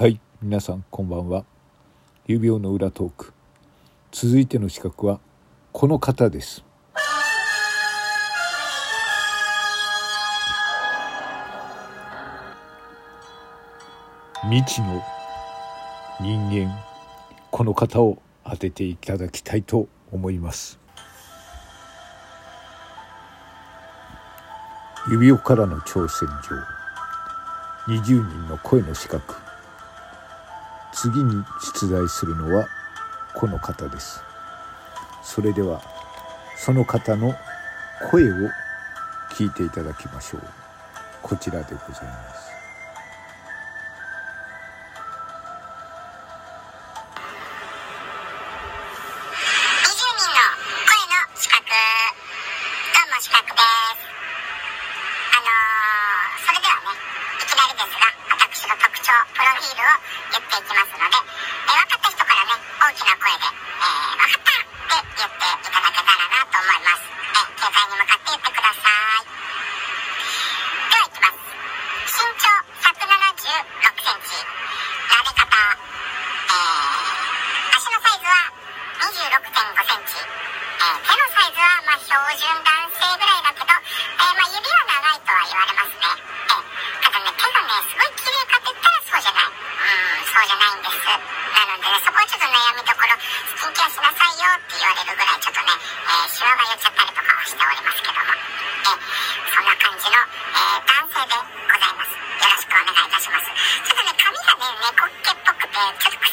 はい皆さんこんばんは。指病の裏トーク。続いての資格はこの方です。未知の人間この方を当てていただきたいと思います。指輪からの挑戦状。20人の声の資格。次に出題するのはこの方です。それではその方の声を聞いていただきましょう。こちらでございます。手のサイズはま標準男性ぐらいだけど、えー、ま指は長いとは言われますね。えー、ただね、手がね、すごい綺麗かって言ったらそうじゃない。うん、そうじゃないんです。なのでね、そこはちょっと悩みどころ、スキンケアしなさいよって言われるぐらい、ちょっとね、えー、シワが寄っちゃったりとかはしておりますけども。えそんな感じの、え男性でございます。よろしくお願いいたします。ちょっとね、髪がね、猫っっぽくて、ちょっと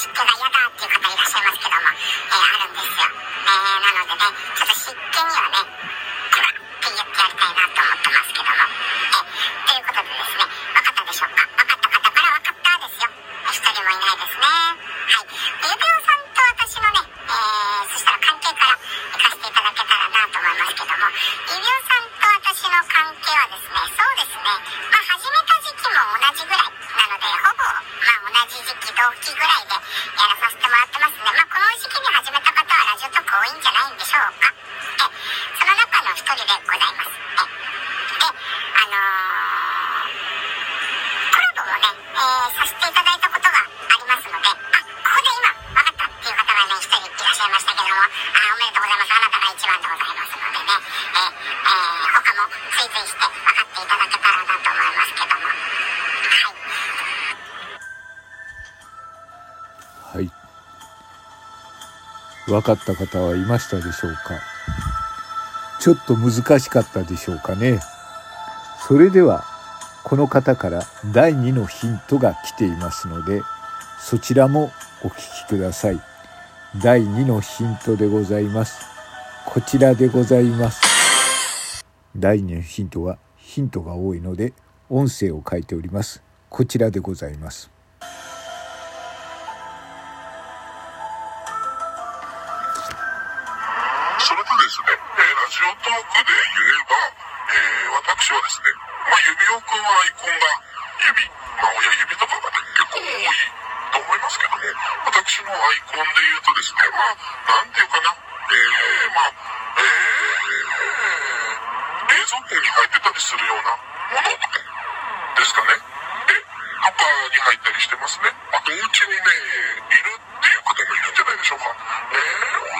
湿気が嫌だっていう方いらっしゃいますけども、えー、あるんですよ。ね、なのでね、ちょっと湿気にはね、分かった方はいましたでしょうか？ちょっと難しかったでしょうかね？それではこの方から第2のヒントが来ていますのでそちらもお聞きください。第2のヒントでございます。こちらでございます。第2のヒントはヒントが多いので音声を書いております。こちらでございます。ジオトークで言えば、えー、私はですね、まあ、指輪くんはアイコンが指、まあ、親指とかが、ね、結構多いと思いますけども、私のアイコンで言うとですね、まあ、なんていうかな、えー、まあ、えー、冷蔵庫に入ってたりするようなものとかですかね。で、とかに入ったりしてますね。あと、お家にね、いるっていう方もいるんじゃないでしょうか、う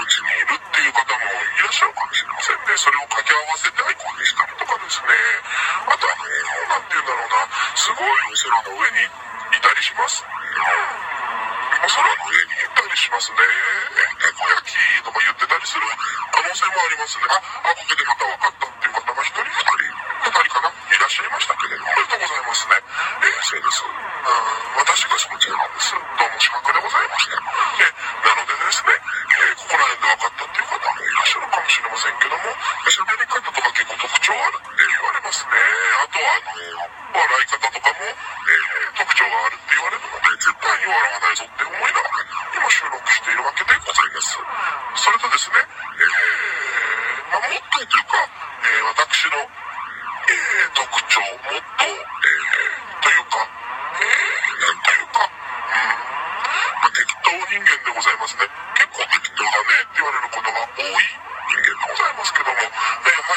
ちにいるっていう方もいらっしゃるかもしれませんね。それを掛け合わせてアイコンにしたりとかですね。あと、あの、なんて言うんだろうな、すごいお空の上にいたりします。お空の上にいたりしますね。え、こ焼きとか言ってたりする可能性もありますね。あ、あ、こけでまた分かったっていう方が一人二人、二人かな、いらっしゃいましたけれど、ありがとうございますね。せいです。うん、私がその中なんです。どうも四角でございまして。で、なのでですね、えー、ここら辺で分かったっていう方もいらっしゃるかもしれませんけども、喋り方とか結構特徴あるって言われますね。あとは、あの、笑い方とかも、えー、特徴があるって言われるので、絶対に笑わないぞって思いながら、今収録しているわけでございます。それとですね、えー、まあ、もっとというか、えー、私の、えー、特徴、もっと、えーというか、なんというか、うん、まあ、適当人間でございますね。結構適当だねって言われることが多い人間でございますけども、えー、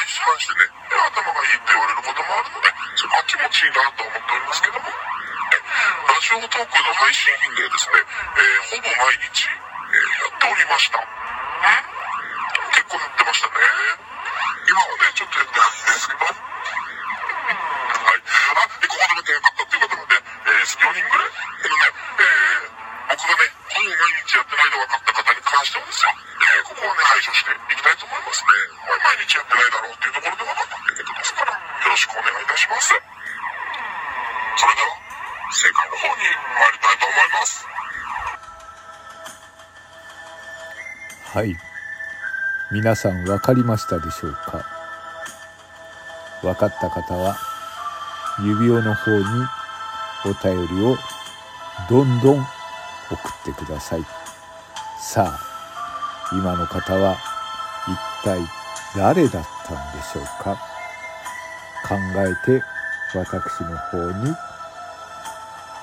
してね、頭がいいって言われることもあるので、それは気持ちいいなと思っておりますけども、ラジオトークの配信頻度はですね、えー、ほぼ毎日、えー、やっておりました。結構やってましたね。今はね、ちょっとやってないんですけど、てよかったっていう方もね、えー、4人ぐらい、けどね、えー、僕がね、ほぼ毎日やってないと分かった方に関してはですよ、えー、ここはね、排除していきたいと思いますね。まあ、毎日やってないだろうっていうところで分かったっていうことですから、よろしくお願いいたします。それでは、正解の方に参りたいと思います。はい。皆さん分かりましたでしょうか分かった方は指輪の方にお便りをどんどん送ってください。さあ今の方は一体誰だったんでしょうか？考えて私の方に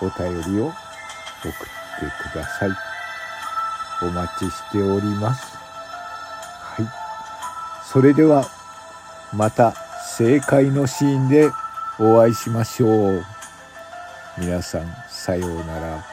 お便りを送ってください。お待ちしております。はい。それではまた正解のシーンでお会いしましょう。皆さんさようなら。